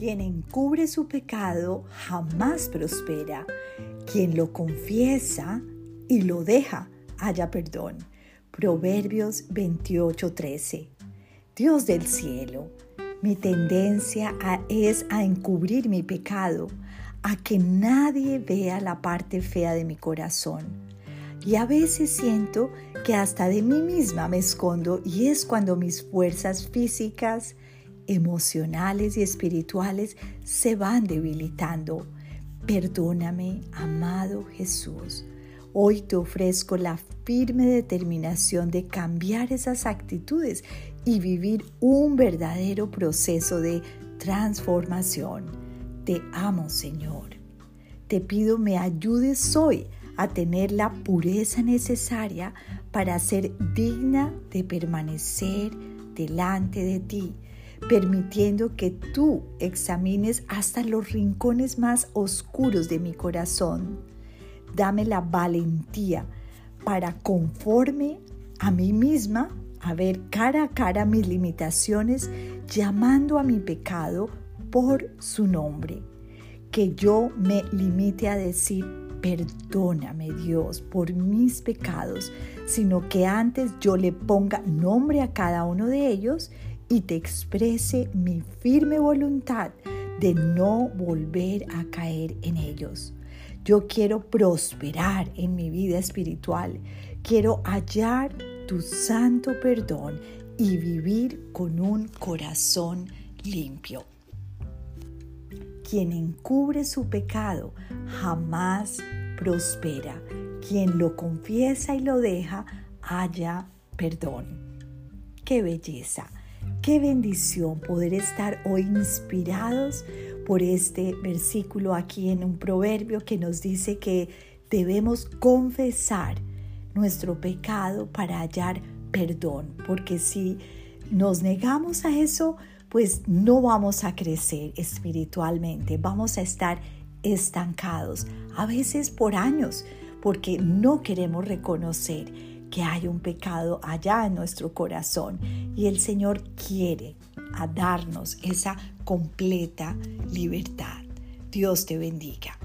quien encubre su pecado jamás prospera. Quien lo confiesa y lo deja, haya perdón. Proverbios 28:13. Dios del cielo, mi tendencia es a encubrir mi pecado, a que nadie vea la parte fea de mi corazón. Y a veces siento que hasta de mí misma me escondo y es cuando mis fuerzas físicas, emocionales y espirituales se van debilitando. Perdóname, amado Jesús. Hoy te ofrezco la firme determinación de cambiar esas actitudes y vivir un verdadero proceso de transformación. Te amo, Señor. Te pido me ayudes hoy a tener la pureza necesaria para ser digna de permanecer delante de ti, permitiendo que tú examines hasta los rincones más oscuros de mi corazón. Dame la valentía para conforme a mí misma a ver cara a cara mis limitaciones, llamando a mi pecado por su nombre. Que yo me limite a decir, perdóname Dios por mis pecados, sino que antes yo le ponga nombre a cada uno de ellos y te exprese mi firme voluntad de no volver a caer en ellos. Yo quiero prosperar en mi vida espiritual. Quiero hallar tu santo perdón y vivir con un corazón limpio. Quien encubre su pecado jamás prospera. Quien lo confiesa y lo deja, haya perdón. Qué belleza, qué bendición poder estar hoy inspirados por este versículo aquí en un proverbio que nos dice que debemos confesar nuestro pecado para hallar perdón, porque si nos negamos a eso, pues no vamos a crecer espiritualmente, vamos a estar estancados, a veces por años, porque no queremos reconocer que hay un pecado allá en nuestro corazón y el Señor quiere a darnos esa completa libertad. Dios te bendiga.